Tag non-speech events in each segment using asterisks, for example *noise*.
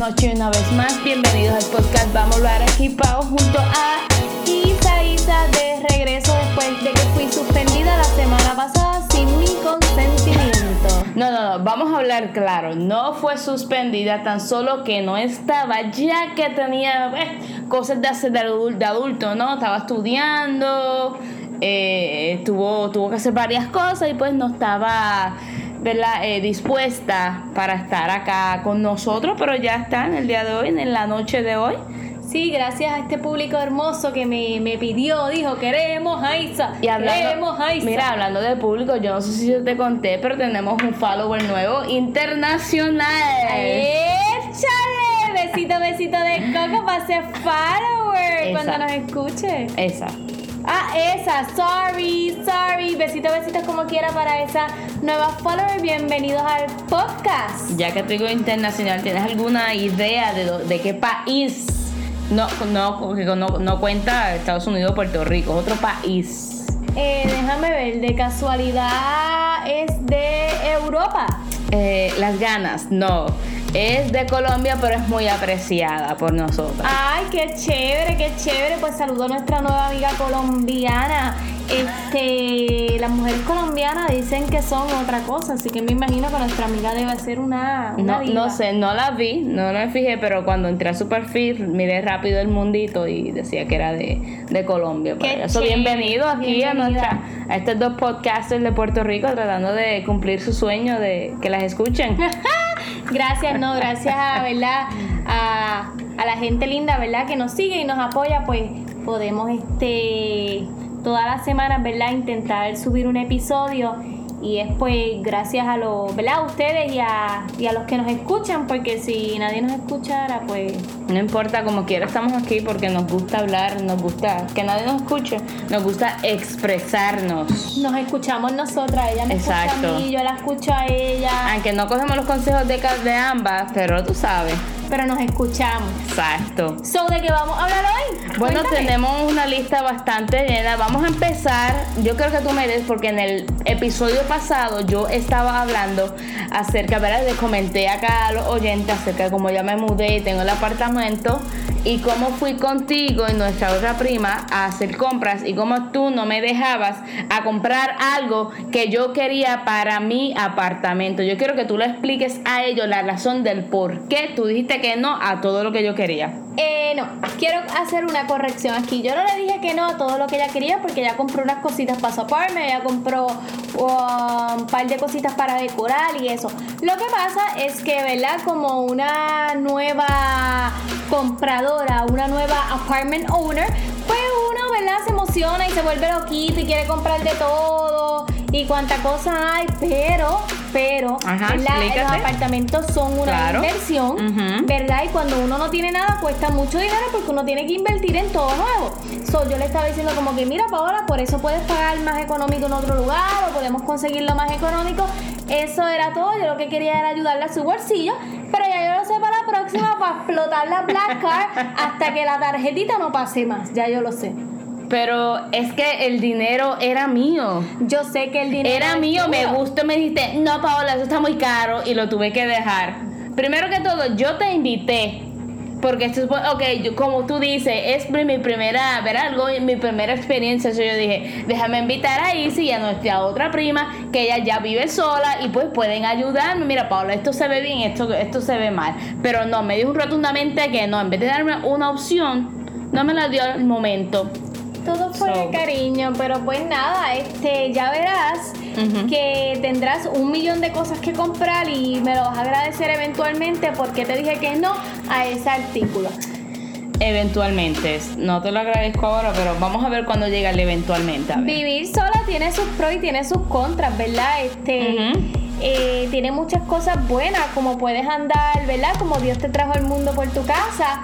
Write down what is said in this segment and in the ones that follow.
noches una vez más. Bienvenidos al podcast Vamos a hablar equipado junto a Isa Isa de regreso después de que fui suspendida la semana pasada sin mi consentimiento. No, no, no, vamos a hablar claro. No fue suspendida, tan solo que no estaba, ya que tenía eh, cosas de hacer de adulto, ¿no? Estaba estudiando, eh, tuvo, tuvo que hacer varias cosas y pues no estaba ¿verdad? Eh, dispuesta para estar acá con nosotros, pero ya está en el día de hoy, en la noche de hoy. Sí, gracias a este público hermoso que me, me pidió, dijo, queremos a Isa, Y hablando, queremos a Isa. mira, hablando de público, yo no sé si yo te conté, pero tenemos un follower nuevo internacional. ¡Échale! Besito, besito de coco para ser follower cuando nos escuche. Esa. Ah, esa, sorry, sorry. Besito, besito como quiera para esa nueva follower. Bienvenidos al podcast. Ya que te digo internacional, ¿tienes alguna idea de, de qué país? No, no, no, no cuenta Estados Unidos Puerto Rico, otro país. Eh, déjame ver, de casualidad es de Europa. Eh, las ganas, no. Es de Colombia, pero es muy apreciada por nosotros. Ay, qué chévere, qué chévere. Pues saludo a nuestra nueva amiga colombiana. Este, las mujeres colombianas dicen que son otra cosa, así que me imagino que nuestra amiga debe ser una, una No, diva. no sé, no la vi, no me fijé, pero cuando entré a su perfil miré rápido el mundito y decía que era de, de Colombia. Qué eso, chévere, bienvenido aquí a, nuestra, a estos dos podcasters de Puerto Rico tratando de cumplir su sueño de que las escuchen. *laughs* Gracias, no, gracias a, ¿verdad? A, a la gente linda, ¿verdad? Que nos sigue y nos apoya, pues podemos este todas las semanas, ¿verdad? Intentar subir un episodio y es pues gracias a los, ¿verdad? A ustedes y a, y a los que nos escuchan, porque si nadie nos escuchara, pues No importa, como quiera estamos aquí porque nos gusta hablar, nos gusta que nadie nos escuche, nos gusta expresarnos. nos escuchamos nosotras, ella me Exacto. escucha a mí, yo la escucho a ella, Aunque no cogemos los consejos de, de ambas, pero tú sabes. Pero nos escuchamos. Exacto. So, ¿de qué vamos a hablar hoy? Bueno, Cuéntame. tenemos una lista bastante llena. Vamos a empezar. Yo creo que tú me des, porque en el episodio pasado yo estaba hablando acerca, ¿verdad? Le comenté acá a los oyentes acerca de cómo ya me mudé y tengo el apartamento y cómo fui contigo y nuestra otra prima a hacer compras y cómo tú no me dejabas a comprar algo que yo quería para mi apartamento. Yo quiero que tú le expliques a ellos la razón del por qué tú dijiste que no a todo lo que yo quería. Eh, no, quiero hacer una corrección aquí. Yo no le dije que no a todo lo que ella quería porque ella compró unas cositas para su apartment, ella compró um, un par de cositas para decorar y eso. Lo que pasa es que, ¿verdad? Como una nueva compradora, una nueva apartment owner, pues uno, ¿verdad? Se emociona y se vuelve loquito y quiere comprar de todo y cuánta cosa hay, pero, pero, los apartamentos son una Claro. inversión. ¿verdad? Y cuando uno no tiene nada cuesta mucho dinero porque uno tiene que invertir en todo nuevo. So, yo le estaba diciendo como que mira Paola, por eso puedes pagar más económico en otro lugar o podemos conseguirlo más económico. Eso era todo, yo lo que quería era ayudarle a su bolsillo, pero ya yo lo sé para la próxima para explotar la Black Card *laughs* hasta que la tarjetita no pase más, ya yo lo sé. Pero es que el dinero era mío. Yo sé que el dinero Era mío, me gustó, me dijiste, no, Paola, eso está muy caro y lo tuve que dejar. Primero que todo, yo te invité. Porque esto es, ok, yo- como tú dices, es mi primera, ver algo, mi primera experiencia. Eso yo dije, déjame invitar a Izzy y a nuestra otra prima, que ella ya vive sola y pues pueden ayudarme. Mira, Paola, esto se ve bien, esto, esto se ve mal. Pero no, me dijo rotundamente que no, en vez de darme una opción, no me la dio al momento. Todo fue So- cariño, pero pues nada, este, ya verás que tendrás un millón de cosas que comprar y me lo vas a agradecer eventualmente porque te dije que no a ese artículo. Eventualmente, no te lo agradezco ahora, pero vamos a ver cuando llega el eventualmente. a ver. Vivir sola tiene sus pros y tiene sus contras, ¿verdad? Este, eh, tiene muchas cosas buenas, como puedes andar, ¿verdad? Como Dios te trajo al mundo por tu casa.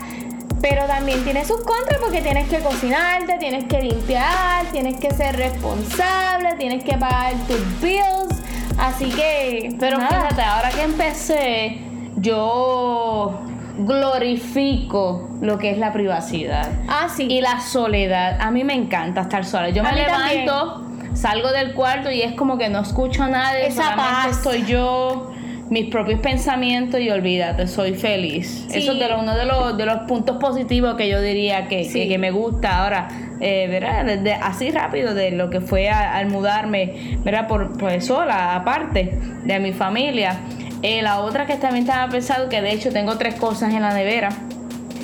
Pero también tiene sus contras porque tienes que cocinarte, tienes que limpiar, tienes que ser responsable, tienes que pagar tus bills. Así que, Pero nada. fíjate, ahora que empecé, yo glorifico lo que es la privacidad Ah, sí. y la soledad. A mí me encanta estar sola. Yo me levanto, salgo del cuarto y es como que no escucho a nadie, Esa paz. estoy yo. Mis propios pensamientos y olvídate, soy feliz. Eso es de uno de los, de los puntos positivos que yo diría que, que, me gusta ahora, eh, ¿verdad? Desde, así rápido de lo que fue al mudarme, ¿verdad? Por, pues sola, aparte de mi familia. Eh, la otra que también estaba pensando, que de hecho tengo tres cosas en la nevera.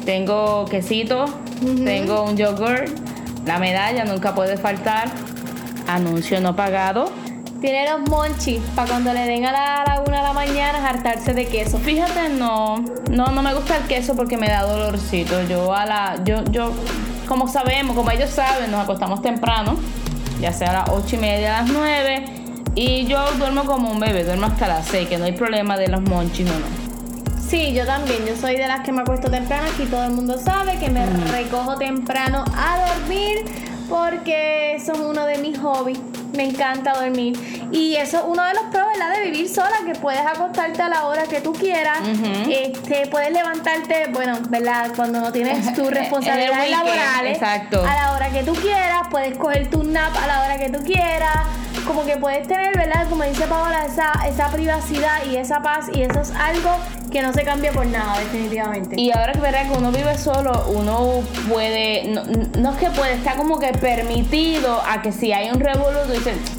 Tengo quesito, tengo un yogurt, la medalla nunca puede faltar, anuncio no pagado tiene los monchis para cuando le den a la, una de la mañana hartarse de queso. Fíjate, no, no, no me gusta el queso porque me da dolorcito. Yo a la, yo, yo, como sabemos, como ellos saben, nos acostamos temprano, ya sea a las ocho y media, a las nueve, y yo duermo como un bebé, duermo hasta las seis, que no hay problema de los monchis o no. Sí, yo también. Yo soy de las que me acuesto temprano. Aquí todo el mundo sabe que me recojo temprano a dormir porque eso es uno de mis hobbies me encanta dormir. Y eso es uno de los pros, ¿verdad? De vivir sola, que puedes acostarte a la hora que tú quieras. este, puedes levantarte, bueno, ¿verdad? Cuando no tienes *laughs* tus responsabilidades laborales. Exacto. A la hora que tú quieras, puedes coger tu nap a la hora que tú quieras. Como que puedes tener, ¿verdad? Como dice Paola, esa, esa privacidad y esa paz. Y eso es algo que no se cambia por nada, definitivamente. Y ahora que verás que uno vive solo, uno puede, no, es que puede, está como que permitido a que si hay un revoluto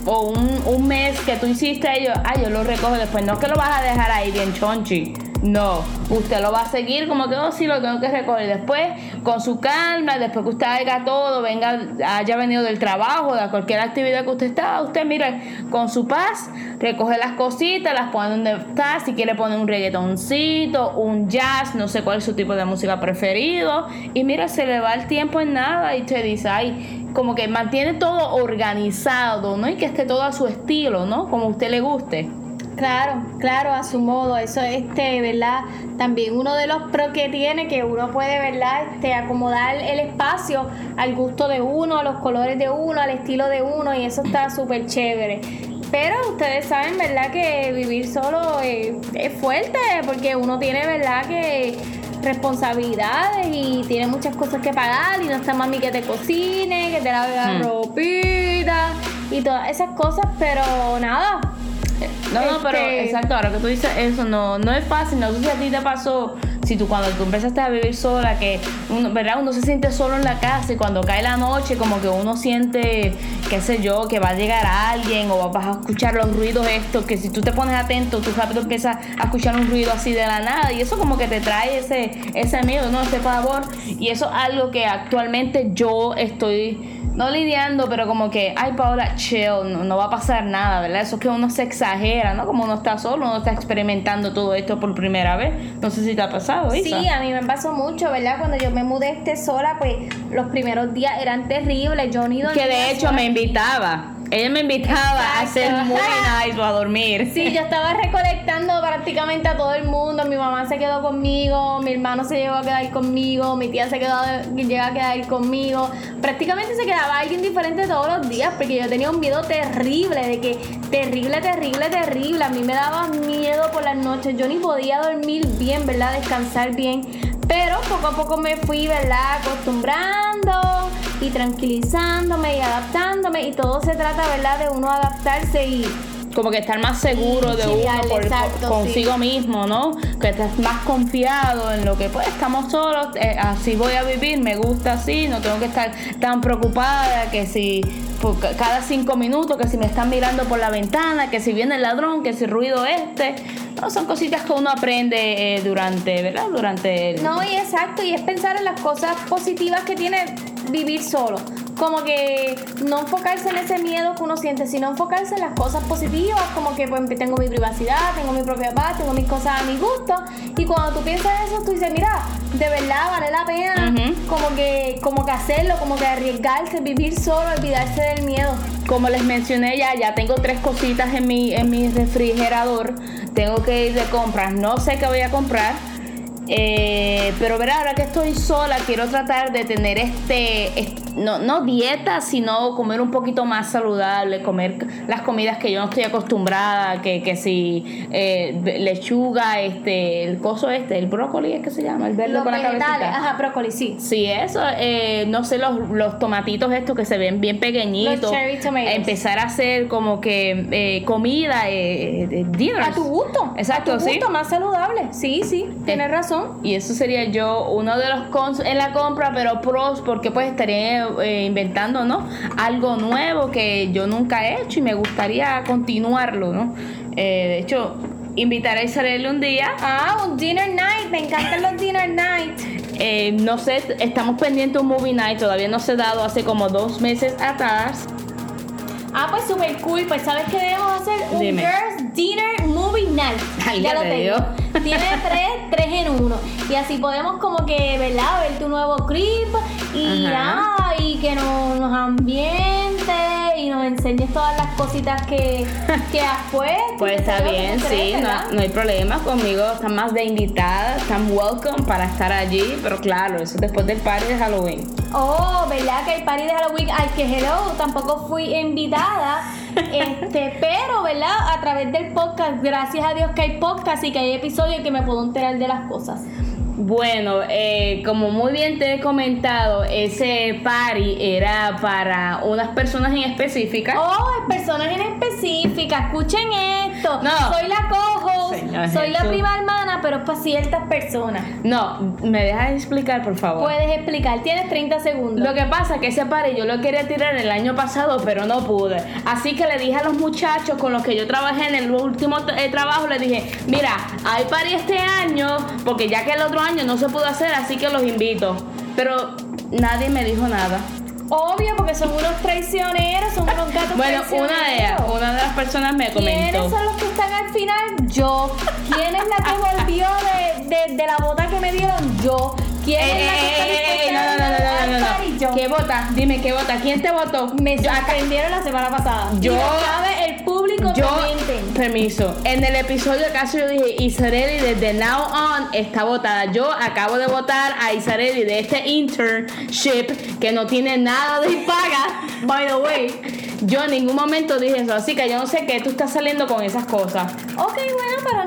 o un, un mes que tú hiciste, ellos, ah, yo lo recojo después, no es que lo vas a dejar ahí bien chonchi no, usted lo va a seguir como que, oh, sí, lo tengo que recoger después, con su calma, después que usted haga todo, venga, haya venido del trabajo, de cualquier actividad que usted está, usted mire, con su paz, recoge las cositas, las pone donde está, si quiere poner un reggaetoncito, un jazz, no sé cuál es su tipo de música preferido, y mira, se le va el tiempo en nada y usted dice, ay, como que mantiene todo organizado, ¿no? Y que esté todo a su estilo, ¿no? Como usted le guste. Claro, claro, a su modo. Eso, este, ¿verdad? También uno de los pros que tiene, que uno puede, ¿verdad? Este, acomodar el espacio al gusto de uno, a los colores de uno, al estilo de uno, y eso está súper chévere. Pero ustedes saben, ¿verdad? Que vivir solo es, fuerte, porque uno tiene, ¿verdad? Que responsabilidades y tiene muchas cosas que pagar y no está mami que te cocine, que te lave la hmm. ropita y todas esas cosas, pero nada, no, no, pero este, exacto, ahora que tú dices eso, no, no es fácil, no sé si a ti te pasó, si tú cuando tú empezaste a vivir sola, que uno, ¿verdad? uno se siente solo en la casa y cuando cae la noche como que uno siente, qué sé yo, que va a llegar alguien o vas a escuchar los ruidos estos, que si tú te pones atento, tú rápido empiezas a escuchar un ruido así de la nada y eso como que te trae ese, ese miedo, ¿no? Ese pavor y eso es algo que actualmente yo estoy no lidiando, pero como que, ay Paola, chill, no, va a pasar nada, ¿verdad? Eso es que uno se exagera, ¿no? Como uno está solo, uno está experimentando todo esto por primera vez. No sé si te ha pasado, Isa. Sí, a mí me pasó mucho, ¿verdad? Cuando yo me mudé este sola, pues los primeros días eran terribles. Yo ni Que de hecho me invitaba. Ella me invitaba a hacer muy nice o a dormir. Sí, yo estaba recolectando prácticamente a todo el mundo. Mi mamá se quedó conmigo, mi hermano se llegó a quedar conmigo, mi tía se quedó llega a quedar conmigo. Prácticamente se quedaba alguien diferente todos los días porque yo tenía un miedo terrible de que terrible, terrible, terrible. A mí me daba miedo por las noches. Yo ni podía dormir bien, ¿verdad? Descansar bien. Pero poco a poco me fui, ¿verdad? Acostumbrando y tranquilizándome y adaptándome y todo se trata, ¿verdad? De uno adaptarse y como que estar más seguro de uno consigo mismo, ¿no? Que estés más confiado en lo que pues estamos solos, eh, así voy a vivir, me gusta así, no tengo que estar tan preocupada que si cada cinco minutos, que si me están mirando por la ventana, que si viene el ladrón, que si ruido este, no, son cositas que uno aprende eh, durante, ¿verdad? Durante el... No, y exacto, y es pensar en las cosas positivas que tiene vivir solo. Como que no enfocarse en ese miedo que uno siente, sino enfocarse en las cosas positivas, como que pues, tengo mi privacidad, tengo mi propia paz, tengo mis cosas a mi gusto. Y cuando tú piensas eso, tú dices, mira, de verdad vale la pena como que como que hacerlo, como que arriesgarse, vivir solo, olvidarse del miedo. Como les mencioné ya, ya tengo tres cositas en mi, en mi refrigerador. Tengo que ir de compras. No sé qué voy a comprar eh, pero verá, ahora que estoy sola, quiero tratar de tener este, no, no dieta, sino comer un poquito más saludable, comer las comidas que yo no estoy acostumbrada, que, que si eh, lechuga, este, el coso este, el brócoli es que se llama, el verde Los con la vegetales, cabecita. ajá, brócoli, sí. Sí, eso, eh, no sé, los, los tomatitos estos que se ven bien pequeñitos. Los cherry tomatoes. Empezar a hacer como que eh, comida, eh, eh, dinners. A tu gusto. Exacto, a tu sí. gusto, más saludable. Sí, sí, tienes razón. Y eso sería yo uno de los cons en la compra, pero pros porque pues estaría eh, inventando, ¿no? Algo nuevo que yo nunca he hecho y me gustaría continuarlo, ¿no? Eh, de hecho, invitaré a Isabel un día. Ah, un dinner night. Me encantan los dinner night. Eh, no sé, estamos pendientes de un movie night, todavía no se ha dado hace como dos meses atrás. Ah, pues super cool. Pues sabes que debemos hacer un Dime. Girls Dinner Movie Night. *laughs* Ay, ya ya lo te tengo. digo. Tiene tres, tres en uno. Y así podemos como que, ¿verdad? Ver tu nuevo clip y, ah, y que nos, nos ambiente y nos enseñes todas las cositas que, *laughs* que has puesto. Pues está bien, sí, no, no hay problema conmigo, están más de invitada, están welcome para estar allí, pero claro, eso es después del party de Halloween. Oh, ¿verdad? Que hay party de Halloween. Ay, que hello, tampoco fui invitada. Este, pero, ¿verdad? A través del podcast, gracias a Dios que hay podcast y que hay episodios que me puedo enterar de las cosas. Bueno, eh, como muy bien te he comentado, ese party era para unas personas en específica. Oh, personas en específica. Escuchen esto. No. Soy la co-host, Soy la prima hermana, pero es para ciertas personas. No, me dejas explicar, por favor. Puedes explicar, tienes 30 segundos. Lo que pasa es que ese party yo lo quería tirar el año pasado, pero no pude. Así que le dije a los muchachos con los que yo trabajé en el último eh, trabajo, les dije, mira, hay party este año, porque ya que el otro año no se pudo hacer, así que los invito. Pero nadie me dijo nada. Obvio, porque son unos traicioneros, son unos gatos *laughs* Bueno, una de ellas, traicioneros. una de las personas me ¿Quiénes comentó. son los que están al final? Yo. ¿Quién es la que volvió de, de, de la bota que me dieron? Yo. ¿Quién es la que está Yo. ¿Qué vota? Dime, ¿qué vota? ¿Quién te votó? Me Yo acá- sorprendieron la semana pasada. Yo- sabe el público Yo, comenten. permiso, en el episodio acaso yo dije Isareli desde now on está votada. Yo acabo de votar a Isareli de este internship que no tiene nada de paga. By the way. Yo en ningún momento dije eso, así que yo no sé qué tú estás saliendo con esas cosas. Ok, bueno, pero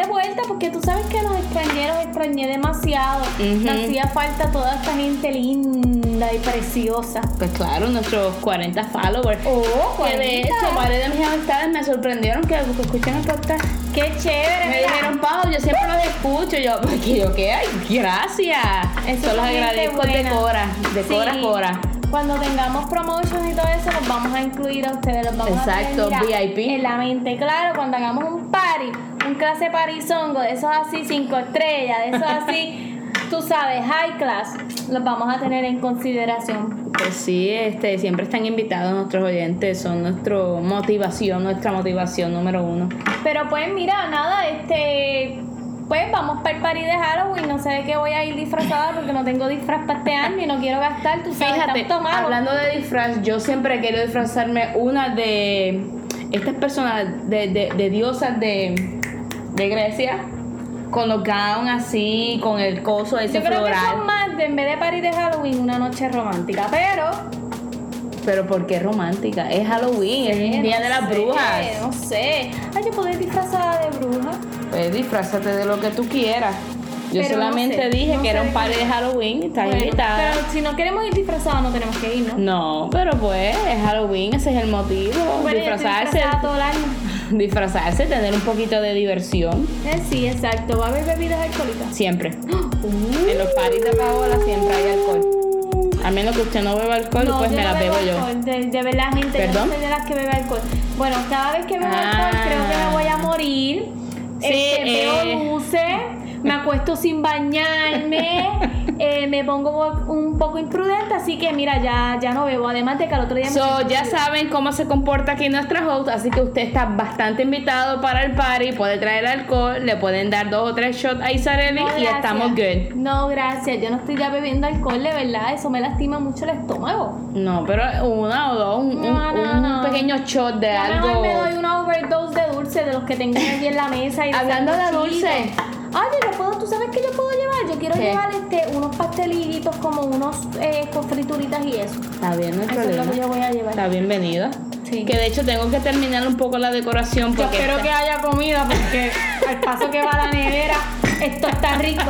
de vuelta porque tú sabes que los extranjeros extrañé demasiado. Me hacía falta toda esta gente linda y preciosa. Pues claro, nuestros 40 followers. Oh, Que de hecho, varias de mis amistades me sorprendieron que escuchen el podcast. Qué chévere. Me mira. dijeron, Pau, yo siempre los escucho. Yo, porque yo, ¿qué? Gracias. Eso los agradezco de. Cora, de Cora Sí. Cora. Cuando tengamos promotions y todo eso, los vamos a incluir a ustedes. Los vamos Exacto, a tener, mira, VIP. En la mente, claro, cuando hagamos un party, un clase parizongo, de esos así, cinco estrellas, de esos así, tú sabes, high class, los vamos a tener en consideración. Pues sí, este, siempre están invitados nuestros oyentes, son nuestra motivación, nuestra motivación número uno. Pero pues mira, nada, este. Pues vamos para el party de Halloween. No sé de qué voy a ir disfrazada porque no tengo disfraz para este año y no quiero gastar, tú sabes, Fíjate, tanto malo. hablando de disfraz, yo siempre querido disfrazarme una de estas personas, de, de, de diosas de, de Grecia, con los gowns así, con el coso ese Yo creo que son floral. más de en vez de party de Halloween, una noche romántica. Pero. Pero ¿por qué romántica? Es Halloween, es el día no de las sé, brujas. No sé. Ay, yo puedo ir disfrazada de bruja. Pues disfrázate de lo que tú quieras. Yo Pero no solamente sé, dije no que era un party de Halloween estás Bueno, invitada. pero si no queremos ir disfrazados, no tenemos que ir, ¿no? No, pero pues es Halloween, ese es el motivo. Bueno, yo estoy disfrazarse, disfrazada todo el año. *laughs* disfrazarse, tener un poquito de diversión. Eh, sí, exacto. Va a haber bebidas alcohólicas. Siempre. *gasps* En los parties de Paola siempre hay alcohol. A menos que usted no beba alcohol, No, pues yo me no las bebo yo. alcohol, De, de verdad, gente, yo ¿Perdón? no soy de las que bebe alcohol. Bueno, cada vez que bebo Ah. alcohol creo que me voy a morir. Sí, Este, eh. veo luces, me acuesto sin bañarme, eh, me pongo un poco imprudente, así que mira, ya, ya no bebo. Además de que al otro día me So, siento ya saben cómo se comporta aquí nuestra host, así que usted está bastante invitado para el party, puede traer alcohol, le pueden dar dos o tres shots a Isareli No, y estamos good. No, gracias. Yo no estoy ya bebiendo alcohol, de verdad. Eso me lastima mucho el estómago. No, pero una o dos, un, un- No, no, un no. pequeño shot de Ya algo. mejor me doy una overdose de dulce de los que tengo allí en la mesa. Y Hablando de dulce. Oye, yo puedo, tú sabes que yo puedo llevar. Yo quiero llevar este, unos pastelillitos como unos eh, con frituritas y eso. Está bien, no hay Eso es lo problema. que yo voy a llevar. Está bienvenida. Sí. Que de hecho tengo que terminar un poco la decoración Yo porque espero esta- que haya comida porque al paso que va la nevera, esto está rico.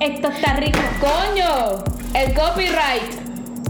Esto está rico. ¡Coño! El copyright.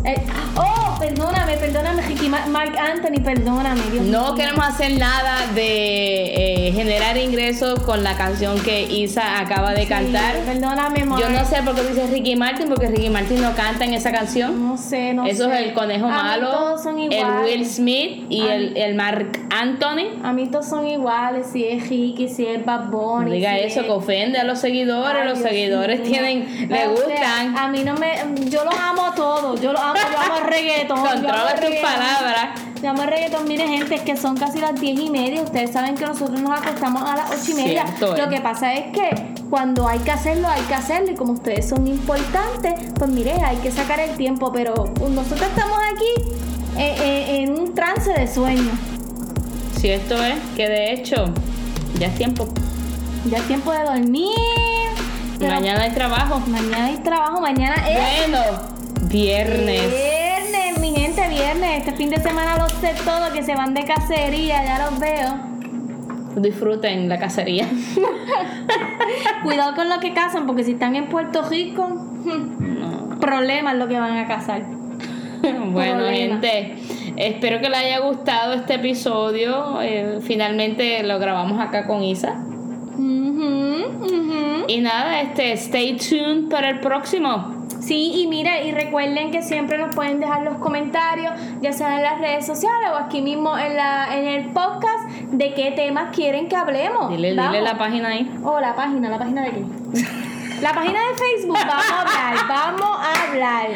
Eh, oh, perdóname, perdóname, Ricky Ma- Mark Anthony, perdóname, Dios No mío. queremos hacer nada de eh, generar ingresos con la canción que Isa acaba de Sí, cantar. Perdóname, Mark. Yo no sé por qué dices Ricky Martin, porque Ricky Martin no canta en esa canción. No sé, no Eso sé. es el conejo A mí malo, todos son el iguales. Will Smith y A el, mí- el Mark Anthony. A mí todos son iguales, si es Ricky, si es Bad No Bunny. diga si eso, es- que ofende a los seguidores. Ay, los Dios seguidores tienen, le O sea, gustan. a mí no me. Yo los amo a todos. Yo los amo, yo amo el *laughs* reggaetón. Amo Controla tus reggaetón. palabras. Yo amo el reggaetón. Mire, gente, es que son casi las diez y media. Ustedes saben que nosotros nos acostamos a las ocho y media. Cierto, Lo eh. que pasa es que cuando hay que hacerlo, hay que hacerlo. Y como ustedes son importantes, pues mire, hay que sacar el tiempo. Pero nosotros estamos aquí eh, eh, en un trance de sueño. Cierto es que de hecho ya es tiempo. Ya es tiempo de dormir. Pero Mañana hay trabajo. mañana hay trabajo. Mañana es. Bueno, viernes. Mi gente, viernes. Este fin de semana los sé todo, que se van de cacería, ya los veo. Disfruten la cacería. *laughs* Cuidado con lo que cazan, porque si están en Puerto Rico, problemas lo que van a cazar. bueno, gente, espero que les haya gustado este episodio. Eh, finalmente lo grabamos acá con Isa. Ujú, ujú. Y nada, este, stay tuned para el próximo. Sí, y mire, y recuerden que siempre nos pueden dejar los comentarios, ya sea en las redes sociales o aquí mismo en, la, en el podcast, de qué temas quieren que hablemos. Dile, dile la página ahí. Oh, la página, la página de qué? La página de Facebook, vamos a hablar, *laughs* vamos a hablar.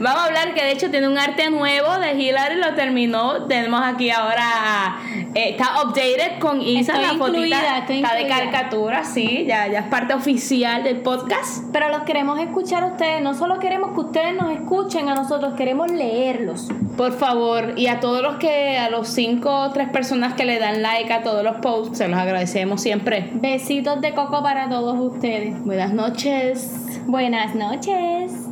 Vamos a hablar que de hecho tiene un arte nuevo de Hillary, lo terminó. Tenemos aquí ahora, eh, está updated con Isa, la fotita. incluida, está de caricatura, sí, ya, ya es parte oficial del podcast. Pero los queremos escuchar a ustedes, no solo queremos que ustedes nos escuchen a nosotros, queremos leerlos. Por favor, y a todos los que, a los cinco o tres personas que le dan like a todos los posts, se los agradecemos siempre. Besitos de coco para todos ustedes. Buenas noches. Buenas noches.